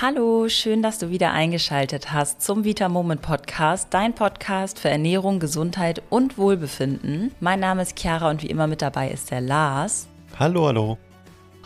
Hallo, schön, dass du wieder eingeschaltet hast zum Vita Moment Podcast, dein Podcast für Ernährung, Gesundheit und Wohlbefinden. Mein Name ist Chiara und wie immer mit dabei ist der Lars. Hallo, hallo.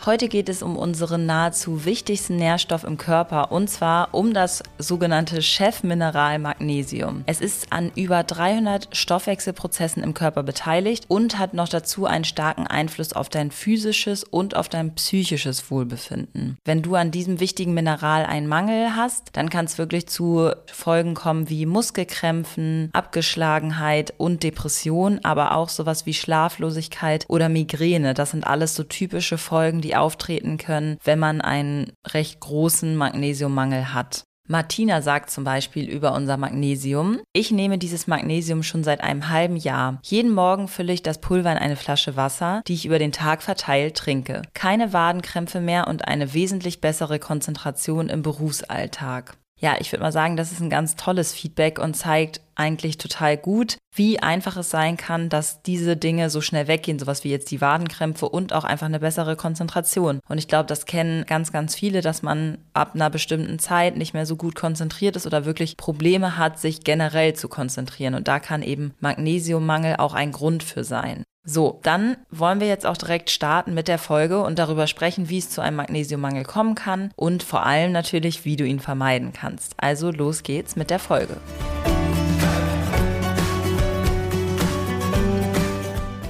Heute geht es um unseren nahezu wichtigsten Nährstoff im Körper und zwar um das sogenannte Chefmineral Magnesium. Es ist an über 300 Stoffwechselprozessen im Körper beteiligt und hat noch dazu einen starken Einfluss auf dein physisches und auf dein psychisches Wohlbefinden. Wenn du an diesem wichtigen Mineral einen Mangel hast, dann kann es wirklich zu Folgen kommen wie Muskelkrämpfen, Abgeschlagenheit und Depression, aber auch sowas wie Schlaflosigkeit oder Migräne. Das sind alles so typische Folgen, die auftreten können, wenn man einen recht großen Magnesiummangel hat. Martina sagt zum Beispiel über unser Magnesium, ich nehme dieses Magnesium schon seit einem halben Jahr. Jeden Morgen fülle ich das Pulver in eine Flasche Wasser, die ich über den Tag verteilt trinke. Keine Wadenkrämpfe mehr und eine wesentlich bessere Konzentration im Berufsalltag ja, ich würde mal sagen, das ist ein ganz tolles Feedback und zeigt eigentlich total gut, wie einfach es sein kann, dass diese Dinge so schnell weggehen, sowas wie jetzt die Wadenkrämpfe und auch einfach eine bessere Konzentration. Und ich glaube, das kennen ganz, ganz viele, dass man ab einer bestimmten Zeit nicht mehr so gut konzentriert ist oder wirklich Probleme hat, sich generell zu konzentrieren. Und da kann eben Magnesiummangel auch ein Grund für sein. So, dann wollen wir jetzt auch direkt starten mit der Folge und darüber sprechen, wie es zu einem Magnesiummangel kommen kann und vor allem natürlich, wie du ihn vermeiden kannst. Also los geht's mit der Folge.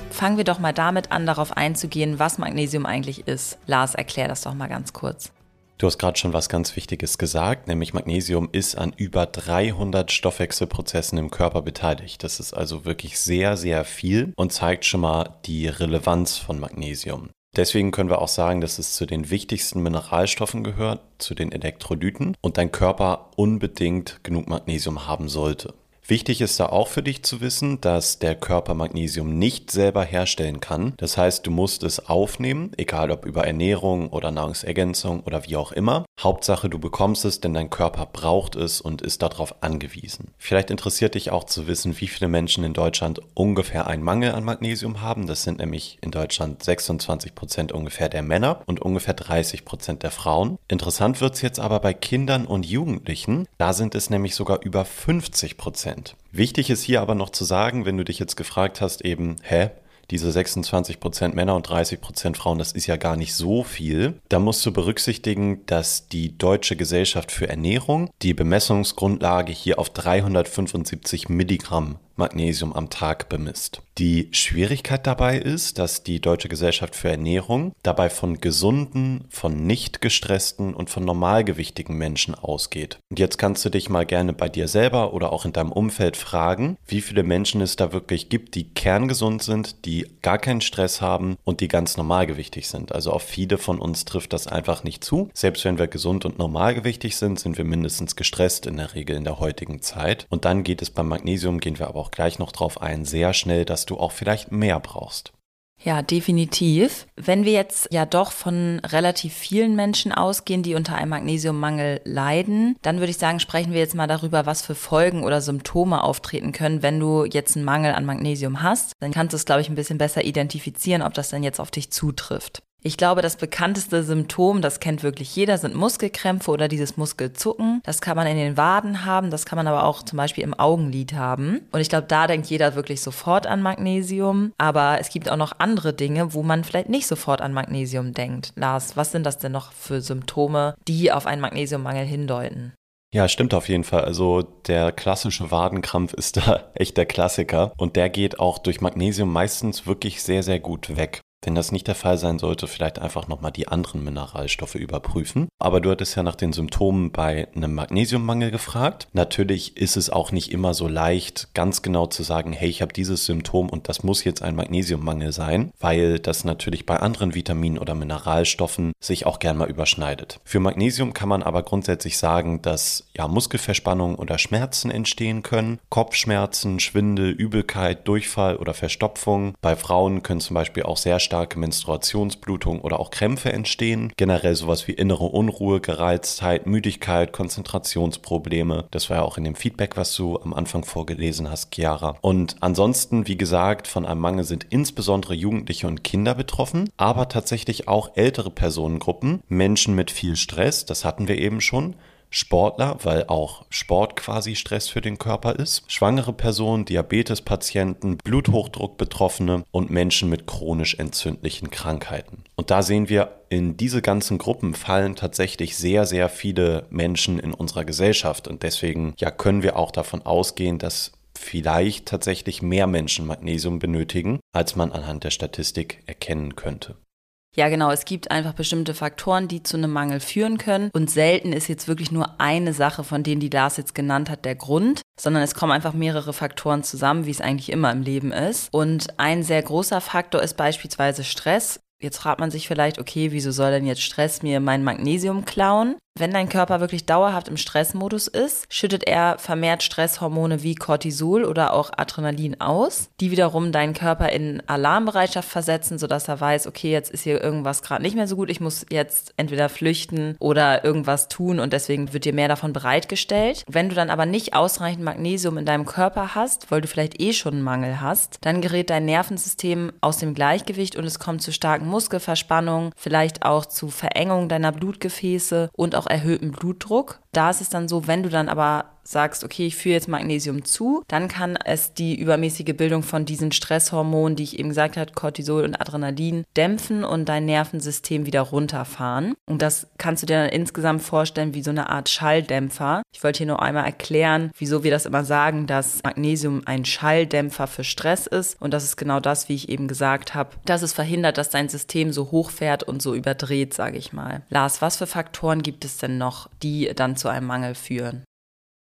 Fangen wir doch mal damit an, darauf einzugehen, was Magnesium eigentlich ist. Lars, erklär das doch mal ganz kurz. Du hast gerade schon was ganz Wichtiges gesagt, nämlich Magnesium ist an über 300 Stoffwechselprozessen im Körper beteiligt. Das ist also wirklich sehr, sehr viel und zeigt schon mal die Relevanz von Magnesium. Deswegen können wir auch sagen, dass es zu den wichtigsten Mineralstoffen gehört, zu den Elektrolyten und dein Körper unbedingt genug Magnesium haben sollte. Wichtig ist da auch für dich zu wissen, dass der Körper Magnesium nicht selber herstellen kann. Das heißt, du musst es aufnehmen, egal ob über Ernährung oder Nahrungsergänzung oder wie auch immer. Hauptsache, du bekommst es, denn dein Körper braucht es und ist darauf angewiesen. Vielleicht interessiert dich auch zu wissen, wie viele Menschen in Deutschland ungefähr einen Mangel an Magnesium haben. Das sind nämlich in Deutschland 26 Prozent ungefähr der Männer und ungefähr 30 Prozent der Frauen. Interessant wird es jetzt aber bei Kindern und Jugendlichen. Da sind es nämlich sogar über 50 Prozent. Wichtig ist hier aber noch zu sagen, wenn du dich jetzt gefragt hast, eben, hä, diese 26 Prozent Männer und 30 Prozent Frauen, das ist ja gar nicht so viel. Da musst du berücksichtigen, dass die Deutsche Gesellschaft für Ernährung die Bemessungsgrundlage hier auf 375 Milligramm Magnesium am Tag bemisst. Die Schwierigkeit dabei ist, dass die Deutsche Gesellschaft für Ernährung dabei von gesunden, von nicht gestressten und von normalgewichtigen Menschen ausgeht. Und jetzt kannst du dich mal gerne bei dir selber oder auch in deinem Umfeld fragen, wie viele Menschen es da wirklich gibt, die kerngesund sind, die gar keinen Stress haben und die ganz normalgewichtig sind. Also auf viele von uns trifft das einfach nicht zu. Selbst wenn wir gesund und normalgewichtig sind, sind wir mindestens gestresst in der Regel in der heutigen Zeit. Und dann geht es beim Magnesium, gehen wir aber auch gleich noch drauf ein, sehr schnell, dass du auch vielleicht mehr brauchst. Ja, definitiv. Wenn wir jetzt ja doch von relativ vielen Menschen ausgehen, die unter einem Magnesiummangel leiden, dann würde ich sagen, sprechen wir jetzt mal darüber, was für Folgen oder Symptome auftreten können, wenn du jetzt einen Mangel an Magnesium hast. Dann kannst du es, glaube ich, ein bisschen besser identifizieren, ob das dann jetzt auf dich zutrifft. Ich glaube, das bekannteste Symptom, das kennt wirklich jeder, sind Muskelkrämpfe oder dieses Muskelzucken. Das kann man in den Waden haben, das kann man aber auch zum Beispiel im Augenlid haben. Und ich glaube, da denkt jeder wirklich sofort an Magnesium. Aber es gibt auch noch andere Dinge, wo man vielleicht nicht sofort an Magnesium denkt. Lars, was sind das denn noch für Symptome, die auf einen Magnesiummangel hindeuten? Ja, stimmt auf jeden Fall. Also der klassische Wadenkrampf ist da echt der Klassiker und der geht auch durch Magnesium meistens wirklich sehr, sehr gut weg. Wenn das nicht der Fall sein sollte, vielleicht einfach nochmal die anderen Mineralstoffe überprüfen. Aber du hattest ja nach den Symptomen bei einem Magnesiummangel gefragt. Natürlich ist es auch nicht immer so leicht, ganz genau zu sagen, hey, ich habe dieses Symptom und das muss jetzt ein Magnesiummangel sein, weil das natürlich bei anderen Vitaminen oder Mineralstoffen sich auch gern mal überschneidet. Für Magnesium kann man aber grundsätzlich sagen, dass ja Muskelverspannungen oder Schmerzen entstehen können, Kopfschmerzen, Schwindel, Übelkeit, Durchfall oder Verstopfung. Bei Frauen können zum Beispiel auch sehr stark starke Menstruationsblutung oder auch Krämpfe entstehen. Generell sowas wie innere Unruhe, Gereiztheit, Müdigkeit, Konzentrationsprobleme. Das war ja auch in dem Feedback, was du am Anfang vorgelesen hast, Chiara. Und ansonsten, wie gesagt, von einem Mangel sind insbesondere Jugendliche und Kinder betroffen, aber tatsächlich auch ältere Personengruppen, Menschen mit viel Stress, das hatten wir eben schon, Sportler, weil auch Sport quasi Stress für den Körper ist, schwangere Personen, Diabetespatienten, Bluthochdruckbetroffene und Menschen mit chronisch entzündlichen Krankheiten. Und da sehen wir, in diese ganzen Gruppen fallen tatsächlich sehr, sehr viele Menschen in unserer Gesellschaft und deswegen ja können wir auch davon ausgehen, dass vielleicht tatsächlich mehr Menschen Magnesium benötigen, als man anhand der Statistik erkennen könnte. Ja, genau. Es gibt einfach bestimmte Faktoren, die zu einem Mangel führen können. Und selten ist jetzt wirklich nur eine Sache von denen, die Lars jetzt genannt hat, der Grund, sondern es kommen einfach mehrere Faktoren zusammen, wie es eigentlich immer im Leben ist. Und ein sehr großer Faktor ist beispielsweise Stress. Jetzt fragt man sich vielleicht, okay, wieso soll denn jetzt Stress mir mein Magnesium klauen? Wenn dein Körper wirklich dauerhaft im Stressmodus ist, schüttet er vermehrt Stresshormone wie Cortisol oder auch Adrenalin aus, die wiederum deinen Körper in Alarmbereitschaft versetzen, sodass er weiß, okay, jetzt ist hier irgendwas gerade nicht mehr so gut, ich muss jetzt entweder flüchten oder irgendwas tun und deswegen wird dir mehr davon bereitgestellt. Wenn du dann aber nicht ausreichend Magnesium in deinem Körper hast, weil du vielleicht eh schon einen Mangel hast, dann gerät dein Nervensystem aus dem Gleichgewicht und es kommt zu starken Muskelverspannungen, vielleicht auch zu Verengung deiner Blutgefäße und auch auch erhöhten Blutdruck. Da ist es dann so, wenn du dann aber sagst, okay, ich führe jetzt Magnesium zu, dann kann es die übermäßige Bildung von diesen Stresshormonen, die ich eben gesagt habe, Cortisol und Adrenalin, dämpfen und dein Nervensystem wieder runterfahren. Und das kannst du dir dann insgesamt vorstellen wie so eine Art Schalldämpfer. Ich wollte hier nur einmal erklären, wieso wir das immer sagen, dass Magnesium ein Schalldämpfer für Stress ist. Und das ist genau das, wie ich eben gesagt habe, dass es verhindert, dass dein System so hochfährt und so überdreht, sage ich mal. Lars, was für Faktoren gibt es denn noch, die dann zu einem Mangel führen?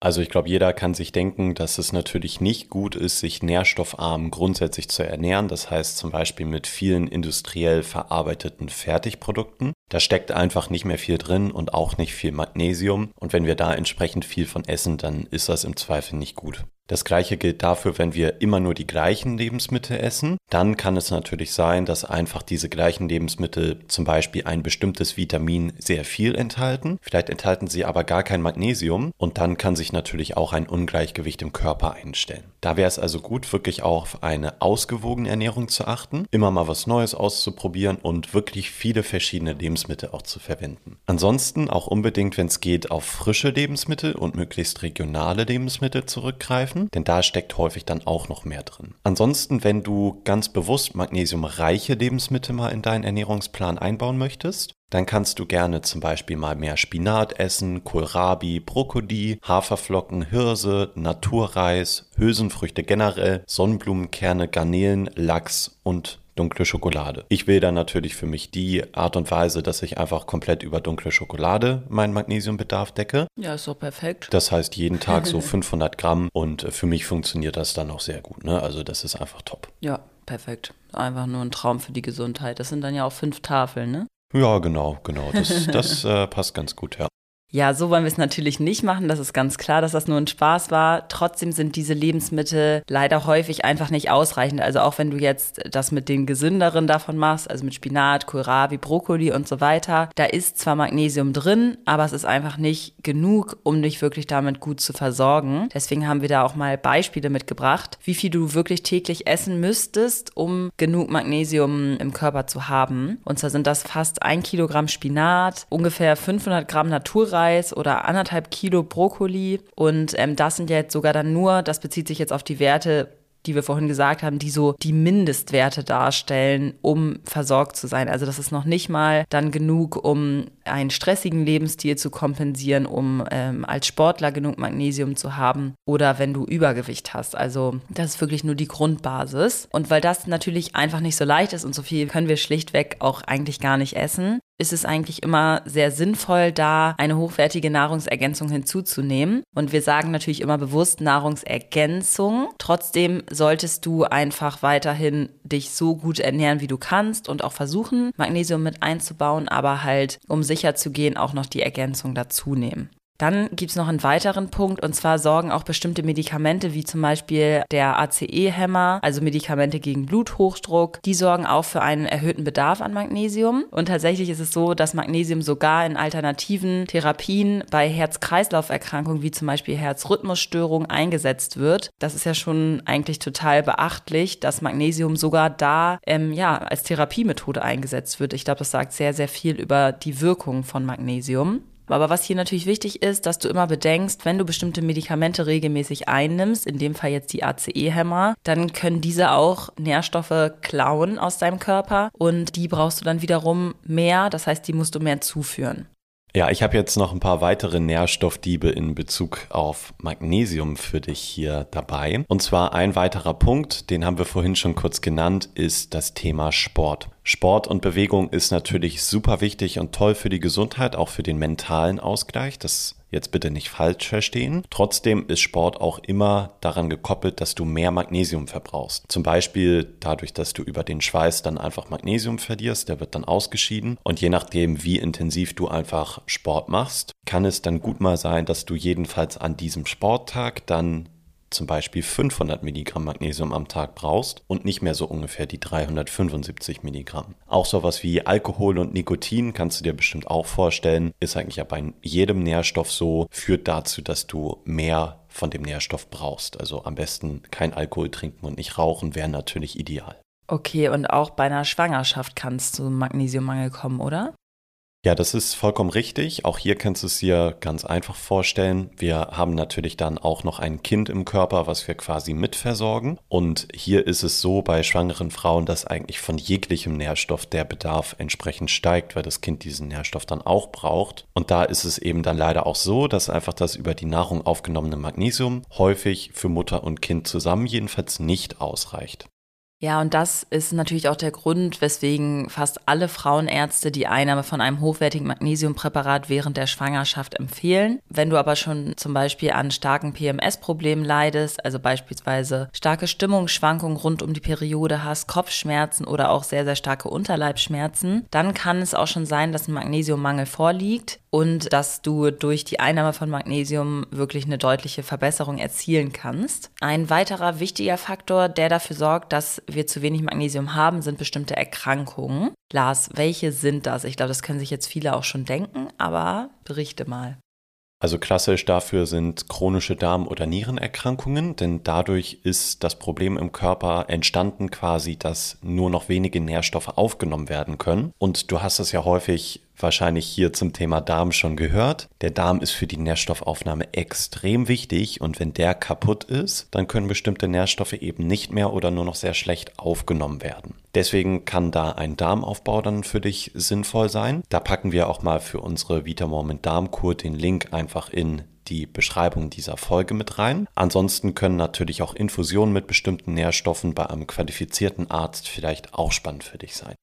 Also ich glaube, jeder kann sich denken, dass es natürlich nicht gut ist, sich nährstoffarm grundsätzlich zu ernähren. Das heißt zum Beispiel mit vielen industriell verarbeiteten Fertigprodukten. Da steckt einfach nicht mehr viel drin und auch nicht viel Magnesium. Und wenn wir da entsprechend viel von essen, dann ist das im Zweifel nicht gut. Das gleiche gilt dafür, wenn wir immer nur die gleichen Lebensmittel essen. Dann kann es natürlich sein, dass einfach diese gleichen Lebensmittel zum Beispiel ein bestimmtes Vitamin sehr viel enthalten. Vielleicht enthalten sie aber gar kein Magnesium und dann kann sich natürlich auch ein Ungleichgewicht im Körper einstellen. Da wäre es also gut, wirklich auch auf eine ausgewogene Ernährung zu achten, immer mal was Neues auszuprobieren und wirklich viele verschiedene Lebensmittel auch zu verwenden. Ansonsten auch unbedingt, wenn es geht, auf frische Lebensmittel und möglichst regionale Lebensmittel zurückgreifen denn da steckt häufig dann auch noch mehr drin. Ansonsten, wenn du ganz bewusst magnesiumreiche Lebensmittel mal in deinen Ernährungsplan einbauen möchtest, dann kannst du gerne zum Beispiel mal mehr Spinat essen, Kohlrabi, Brokkoli, Haferflocken, Hirse, Naturreis, Hülsenfrüchte generell, Sonnenblumenkerne, Garnelen, Lachs und dunkle Schokolade. Ich wähle dann natürlich für mich die Art und Weise, dass ich einfach komplett über dunkle Schokolade meinen Magnesiumbedarf decke. Ja, ist so perfekt. Das heißt jeden Tag so 500 Gramm und für mich funktioniert das dann auch sehr gut. Ne? Also das ist einfach top. Ja, perfekt. Einfach nur ein Traum für die Gesundheit. Das sind dann ja auch fünf Tafeln, ne? Ja, genau, genau. Das, das äh, passt ganz gut, ja. Ja, so wollen wir es natürlich nicht machen. Das ist ganz klar, dass das nur ein Spaß war. Trotzdem sind diese Lebensmittel leider häufig einfach nicht ausreichend. Also auch wenn du jetzt das mit den gesünderen davon machst, also mit Spinat, Kohlrabi, Brokkoli und so weiter, da ist zwar Magnesium drin, aber es ist einfach nicht genug, um dich wirklich damit gut zu versorgen. Deswegen haben wir da auch mal Beispiele mitgebracht, wie viel du wirklich täglich essen müsstest, um genug Magnesium im Körper zu haben. Und zwar sind das fast ein Kilogramm Spinat, ungefähr 500 Gramm Naturreis, Reis oder anderthalb Kilo Brokkoli. Und ähm, das sind jetzt sogar dann nur, das bezieht sich jetzt auf die Werte die wir vorhin gesagt haben, die so die Mindestwerte darstellen, um versorgt zu sein. Also das ist noch nicht mal dann genug, um einen stressigen Lebensstil zu kompensieren, um ähm, als Sportler genug Magnesium zu haben oder wenn du Übergewicht hast. Also das ist wirklich nur die Grundbasis. Und weil das natürlich einfach nicht so leicht ist und so viel können wir schlichtweg auch eigentlich gar nicht essen, ist es eigentlich immer sehr sinnvoll, da eine hochwertige Nahrungsergänzung hinzuzunehmen. Und wir sagen natürlich immer bewusst Nahrungsergänzung. Trotzdem solltest du einfach weiterhin dich so gut ernähren, wie du kannst und auch versuchen, Magnesium mit einzubauen, aber halt, um sicher zu gehen, auch noch die Ergänzung dazu nehmen. Dann gibt es noch einen weiteren Punkt und zwar sorgen auch bestimmte Medikamente wie zum Beispiel der ACE-Hämmer, also Medikamente gegen Bluthochdruck, die sorgen auch für einen erhöhten Bedarf an Magnesium. Und tatsächlich ist es so, dass Magnesium sogar in alternativen Therapien bei Herz-Kreislauf-Erkrankungen wie zum Beispiel Herzrhythmusstörungen eingesetzt wird. Das ist ja schon eigentlich total beachtlich, dass Magnesium sogar da ähm, ja, als Therapiemethode eingesetzt wird. Ich glaube, das sagt sehr, sehr viel über die Wirkung von Magnesium. Aber was hier natürlich wichtig ist, dass du immer bedenkst, wenn du bestimmte Medikamente regelmäßig einnimmst, in dem Fall jetzt die ACE-Hämmer, dann können diese auch Nährstoffe klauen aus deinem Körper und die brauchst du dann wiederum mehr, das heißt, die musst du mehr zuführen. Ja, ich habe jetzt noch ein paar weitere Nährstoffdiebe in Bezug auf Magnesium für dich hier dabei. Und zwar ein weiterer Punkt, den haben wir vorhin schon kurz genannt, ist das Thema Sport. Sport und Bewegung ist natürlich super wichtig und toll für die Gesundheit, auch für den mentalen Ausgleich. Das jetzt bitte nicht falsch verstehen. Trotzdem ist Sport auch immer daran gekoppelt, dass du mehr Magnesium verbrauchst. Zum Beispiel dadurch, dass du über den Schweiß dann einfach Magnesium verlierst, der wird dann ausgeschieden. Und je nachdem, wie intensiv du einfach Sport machst, kann es dann gut mal sein, dass du jedenfalls an diesem Sporttag dann zum Beispiel 500 Milligramm Magnesium am Tag brauchst und nicht mehr so ungefähr die 375 Milligramm. Auch sowas wie Alkohol und Nikotin kannst du dir bestimmt auch vorstellen, ist eigentlich ja bei jedem Nährstoff so, führt dazu, dass du mehr von dem Nährstoff brauchst. Also am besten kein Alkohol trinken und nicht rauchen wäre natürlich ideal. Okay, und auch bei einer Schwangerschaft kann es zu Magnesiummangel kommen, oder? Ja, das ist vollkommen richtig. Auch hier kannst du es dir ganz einfach vorstellen. Wir haben natürlich dann auch noch ein Kind im Körper, was wir quasi mitversorgen. Und hier ist es so bei schwangeren Frauen, dass eigentlich von jeglichem Nährstoff der Bedarf entsprechend steigt, weil das Kind diesen Nährstoff dann auch braucht. Und da ist es eben dann leider auch so, dass einfach das über die Nahrung aufgenommene Magnesium häufig für Mutter und Kind zusammen jedenfalls nicht ausreicht. Ja, und das ist natürlich auch der Grund, weswegen fast alle Frauenärzte die Einnahme von einem hochwertigen Magnesiumpräparat während der Schwangerschaft empfehlen. Wenn du aber schon zum Beispiel an starken PMS-Problemen leidest, also beispielsweise starke Stimmungsschwankungen rund um die Periode hast, Kopfschmerzen oder auch sehr, sehr starke Unterleibschmerzen, dann kann es auch schon sein, dass ein Magnesiummangel vorliegt und dass du durch die Einnahme von Magnesium wirklich eine deutliche Verbesserung erzielen kannst. Ein weiterer wichtiger Faktor, der dafür sorgt, dass wir zu wenig Magnesium haben, sind bestimmte Erkrankungen. Lars, welche sind das? Ich glaube, das können sich jetzt viele auch schon denken, aber berichte mal. Also klassisch dafür sind chronische Darm- oder Nierenerkrankungen, denn dadurch ist das Problem im Körper entstanden quasi, dass nur noch wenige Nährstoffe aufgenommen werden können. Und du hast es ja häufig wahrscheinlich hier zum Thema Darm schon gehört. Der Darm ist für die Nährstoffaufnahme extrem wichtig und wenn der kaputt ist, dann können bestimmte Nährstoffe eben nicht mehr oder nur noch sehr schlecht aufgenommen werden. Deswegen kann da ein Darmaufbau dann für dich sinnvoll sein. Da packen wir auch mal für unsere Vitamoment Darmkur den Link einfach in die Beschreibung dieser Folge mit rein. Ansonsten können natürlich auch Infusionen mit bestimmten Nährstoffen bei einem qualifizierten Arzt vielleicht auch spannend für dich sein.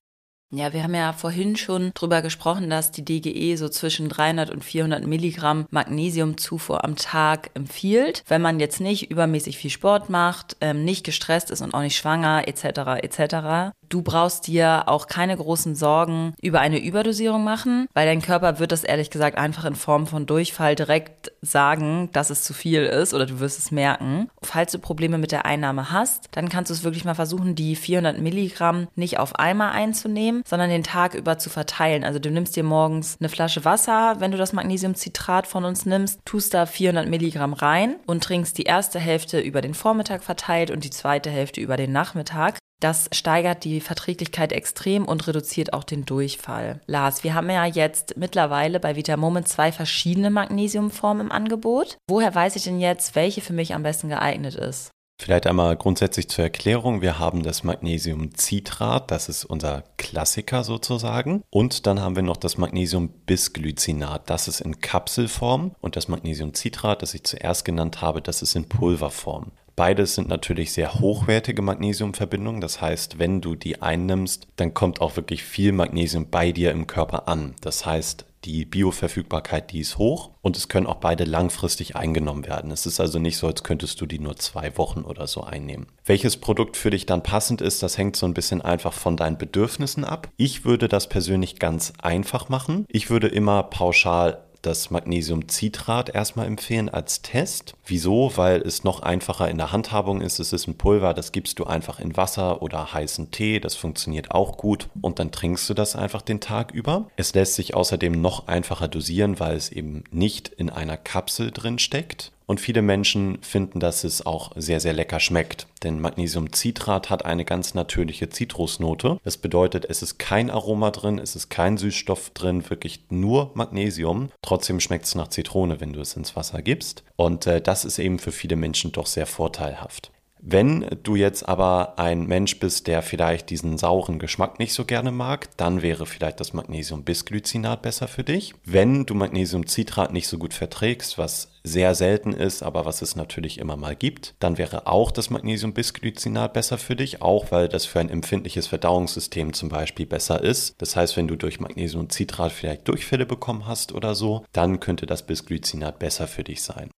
Ja, wir haben ja vorhin schon drüber gesprochen, dass die DGE so zwischen 300 und 400 Milligramm Magnesiumzufuhr am Tag empfiehlt, wenn man jetzt nicht übermäßig viel Sport macht, ähm, nicht gestresst ist und auch nicht schwanger etc. etc. Du brauchst dir auch keine großen Sorgen über eine Überdosierung machen, weil dein Körper wird das ehrlich gesagt einfach in Form von Durchfall direkt sagen, dass es zu viel ist oder du wirst es merken. Falls du Probleme mit der Einnahme hast, dann kannst du es wirklich mal versuchen, die 400 Milligramm nicht auf einmal einzunehmen, sondern den Tag über zu verteilen. Also du nimmst dir morgens eine Flasche Wasser, wenn du das Magnesiumcitrat von uns nimmst, tust da 400 Milligramm rein und trinkst die erste Hälfte über den Vormittag verteilt und die zweite Hälfte über den Nachmittag. Das steigert die Verträglichkeit extrem und reduziert auch den Durchfall. Lars, wir haben ja jetzt mittlerweile bei Vitamoment zwei verschiedene Magnesiumformen im Angebot. Woher weiß ich denn jetzt, welche für mich am besten geeignet ist? Vielleicht einmal grundsätzlich zur Erklärung. Wir haben das Magnesiumcitrat, das ist unser Klassiker sozusagen. Und dann haben wir noch das Magnesiumbisglycinat, das ist in Kapselform. Und das Magnesiumcitrat, das ich zuerst genannt habe, das ist in Pulverform. Beides sind natürlich sehr hochwertige Magnesiumverbindungen. Das heißt, wenn du die einnimmst, dann kommt auch wirklich viel Magnesium bei dir im Körper an. Das heißt, die Bioverfügbarkeit, die ist hoch und es können auch beide langfristig eingenommen werden. Es ist also nicht so, als könntest du die nur zwei Wochen oder so einnehmen. Welches Produkt für dich dann passend ist, das hängt so ein bisschen einfach von deinen Bedürfnissen ab. Ich würde das persönlich ganz einfach machen. Ich würde immer pauschal das Magnesiumcitrat erstmal empfehlen als Test. Wieso? Weil es noch einfacher in der Handhabung ist. Es ist ein Pulver, das gibst du einfach in Wasser oder heißen Tee. Das funktioniert auch gut und dann trinkst du das einfach den Tag über. Es lässt sich außerdem noch einfacher dosieren, weil es eben nicht in einer Kapsel drin steckt und viele Menschen finden, dass es auch sehr, sehr lecker schmeckt. Denn Magnesiumcitrat hat eine ganz natürliche Zitrusnote. Das bedeutet, es ist kein Aroma drin, es ist kein Süßstoff drin, wirklich nur Magnesium. Trotzdem schmeckt es nach Zitrone, wenn du es ins Wasser gibst. Und äh, das ist eben für viele Menschen doch sehr vorteilhaft. Wenn du jetzt aber ein Mensch bist, der vielleicht diesen sauren Geschmack nicht so gerne mag, dann wäre vielleicht das Magnesium-Bisglycinat besser für dich. Wenn du Magnesiumcitrat nicht so gut verträgst, was sehr selten ist, aber was es natürlich immer mal gibt, dann wäre auch das Magnesium-Bisglycinat besser für dich, auch weil das für ein empfindliches Verdauungssystem zum Beispiel besser ist. Das heißt, wenn du durch Magnesiumcitrat vielleicht Durchfälle bekommen hast oder so, dann könnte das Bisglycinat besser für dich sein.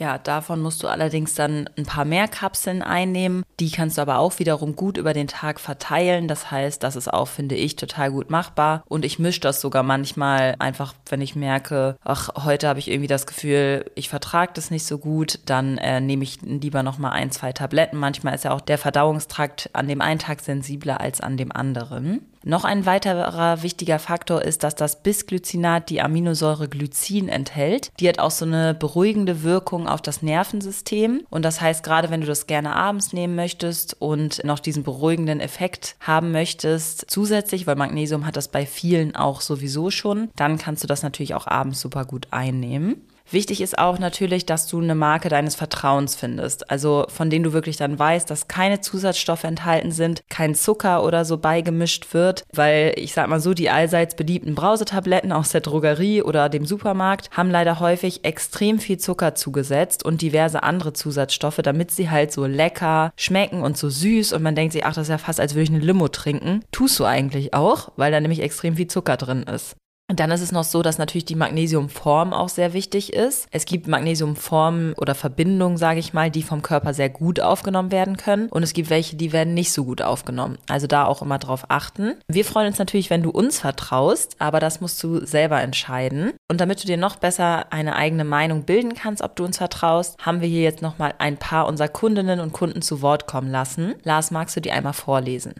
Ja, davon musst du allerdings dann ein paar mehr Kapseln einnehmen. Die kannst du aber auch wiederum gut über den Tag verteilen. Das heißt, das ist auch, finde ich, total gut machbar. Und ich mische das sogar manchmal einfach, wenn ich merke, ach, heute habe ich irgendwie das Gefühl, ich vertrage das nicht so gut, dann äh, nehme ich lieber nochmal ein, zwei Tabletten. Manchmal ist ja auch der Verdauungstrakt an dem einen Tag sensibler als an dem anderen. Noch ein weiterer wichtiger Faktor ist, dass das Bisglycinat die Aminosäure Glycin enthält. Die hat auch so eine beruhigende Wirkung auf das Nervensystem. Und das heißt, gerade wenn du das gerne abends nehmen möchtest und noch diesen beruhigenden Effekt haben möchtest, zusätzlich, weil Magnesium hat das bei vielen auch sowieso schon, dann kannst du das natürlich auch abends super gut einnehmen. Wichtig ist auch natürlich, dass du eine Marke deines Vertrauens findest, also von denen du wirklich dann weißt, dass keine Zusatzstoffe enthalten sind, kein Zucker oder so beigemischt wird, weil ich sag mal so, die allseits beliebten Brausetabletten aus der Drogerie oder dem Supermarkt haben leider häufig extrem viel Zucker zugesetzt und diverse andere Zusatzstoffe, damit sie halt so lecker schmecken und so süß und man denkt sich, ach, das ist ja fast, als würde ich eine Limo trinken. Tust du eigentlich auch, weil da nämlich extrem viel Zucker drin ist. Und dann ist es noch so, dass natürlich die Magnesiumform auch sehr wichtig ist. Es gibt Magnesiumformen oder Verbindungen, sage ich mal, die vom Körper sehr gut aufgenommen werden können. Und es gibt welche, die werden nicht so gut aufgenommen. Also da auch immer drauf achten. Wir freuen uns natürlich, wenn du uns vertraust, aber das musst du selber entscheiden. Und damit du dir noch besser eine eigene Meinung bilden kannst, ob du uns vertraust, haben wir hier jetzt nochmal ein paar unserer Kundinnen und Kunden zu Wort kommen lassen. Lars, magst du die einmal vorlesen?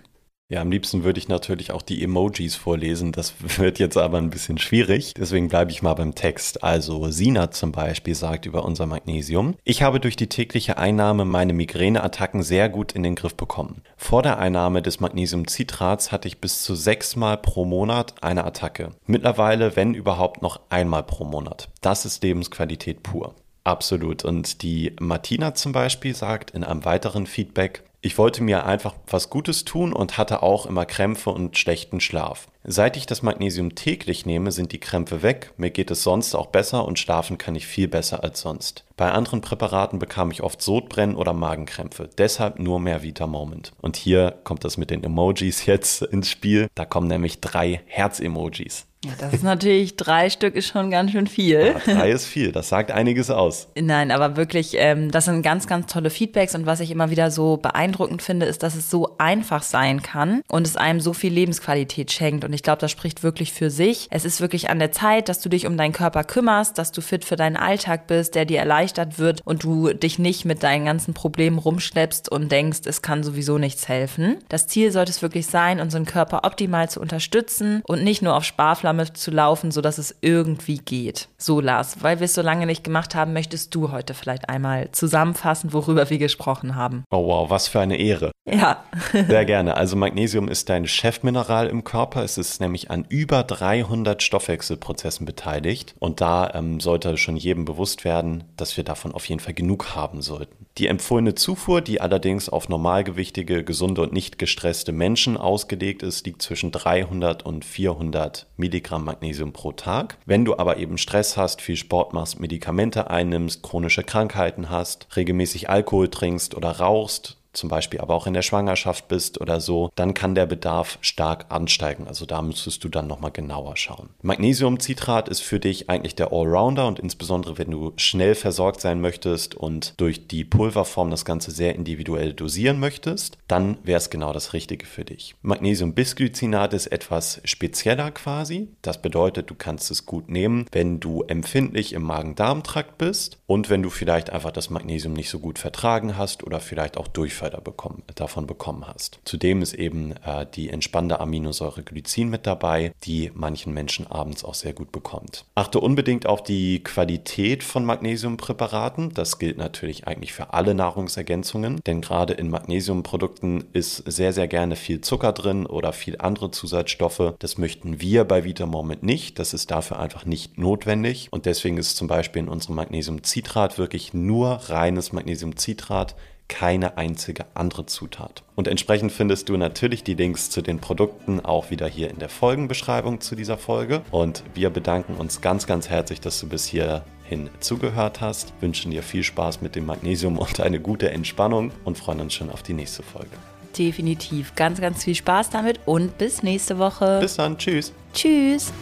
Ja, am liebsten würde ich natürlich auch die Emojis vorlesen. Das wird jetzt aber ein bisschen schwierig. Deswegen bleibe ich mal beim Text. Also Sina zum Beispiel sagt über unser Magnesium. Ich habe durch die tägliche Einnahme meine Migräneattacken sehr gut in den Griff bekommen. Vor der Einnahme des Magnesiumcitrats hatte ich bis zu sechsmal pro Monat eine Attacke. Mittlerweile, wenn überhaupt, noch einmal pro Monat. Das ist Lebensqualität pur. Absolut. Und die Martina zum Beispiel sagt in einem weiteren Feedback, ich wollte mir einfach was Gutes tun und hatte auch immer Krämpfe und schlechten Schlaf. Seit ich das Magnesium täglich nehme, sind die Krämpfe weg, mir geht es sonst auch besser und schlafen kann ich viel besser als sonst. Bei anderen Präparaten bekam ich oft Sodbrennen oder Magenkrämpfe, deshalb nur mehr Vita Moment. Und hier kommt das mit den Emojis jetzt ins Spiel, da kommen nämlich drei Herz-Emojis. Ja, das ist natürlich, drei Stück ist schon ganz schön viel. Ja, drei ist viel, das sagt einiges aus. Nein, aber wirklich, ähm, das sind ganz, ganz tolle Feedbacks und was ich immer wieder so beeindruckend finde, ist, dass es so einfach sein kann und es einem so viel Lebensqualität schenkt. Und ich glaube, das spricht wirklich für sich. Es ist wirklich an der Zeit, dass du dich um deinen Körper kümmerst, dass du fit für deinen Alltag bist, der dir erleichtert wird und du dich nicht mit deinen ganzen Problemen rumschleppst und denkst, es kann sowieso nichts helfen. Das Ziel sollte es wirklich sein, unseren Körper optimal zu unterstützen und nicht nur auf Sparflamme zu laufen, sodass es irgendwie geht. So, Lars, weil wir es so lange nicht gemacht haben, möchtest du heute vielleicht einmal zusammenfassen, worüber wir gesprochen haben. Oh wow, was für eine Ehre. Ja. Sehr gerne. Also Magnesium ist dein Chefmineral im Körper. Es ist nämlich an über 300 Stoffwechselprozessen beteiligt. Und da ähm, sollte schon jedem bewusst werden, dass wir davon auf jeden Fall genug haben sollten. Die empfohlene Zufuhr, die allerdings auf normalgewichtige, gesunde und nicht gestresste Menschen ausgelegt ist, liegt zwischen 300 und 400 Milligramm Magnesium pro Tag. Wenn du aber eben Stress hast, viel Sport machst, Medikamente einnimmst, chronische Krankheiten hast, regelmäßig Alkohol trinkst oder rauchst, zum Beispiel aber auch in der Schwangerschaft bist oder so, dann kann der Bedarf stark ansteigen. Also da müsstest du dann nochmal genauer schauen. Magnesiumcitrat ist für dich eigentlich der Allrounder und insbesondere wenn du schnell versorgt sein möchtest und durch die Pulverform das Ganze sehr individuell dosieren möchtest, dann wäre es genau das Richtige für dich. Magnesiumbisglycinat ist etwas spezieller quasi. Das bedeutet, du kannst es gut nehmen, wenn du empfindlich im Magen-Darm-Trakt bist und wenn du vielleicht einfach das Magnesium nicht so gut vertragen hast oder vielleicht auch Durchfall bekommen, davon bekommen hast. Zudem ist eben äh, die entspannende Aminosäure Glycin mit dabei, die manchen Menschen abends auch sehr gut bekommt. Achte unbedingt auf die Qualität von Magnesiumpräparaten. Das gilt natürlich eigentlich für alle Nahrungsergänzungen, denn gerade in Magnesiumprodukten ist sehr, sehr gerne viel Zucker drin oder viel andere Zusatzstoffe. Das möchten wir bei Vitamormit nicht. Das ist dafür einfach nicht notwendig. Und deswegen ist zum Beispiel in unserem Magnesiumcitrat wirklich nur reines Magnesiumcitrat keine einzige andere Zutat. Und entsprechend findest du natürlich die Links zu den Produkten auch wieder hier in der Folgenbeschreibung zu dieser Folge. Und wir bedanken uns ganz, ganz herzlich, dass du bis hierhin zugehört hast, wünschen dir viel Spaß mit dem Magnesium und eine gute Entspannung und freuen uns schon auf die nächste Folge. Definitiv. Ganz, ganz viel Spaß damit und bis nächste Woche. Bis dann. Tschüss. Tschüss.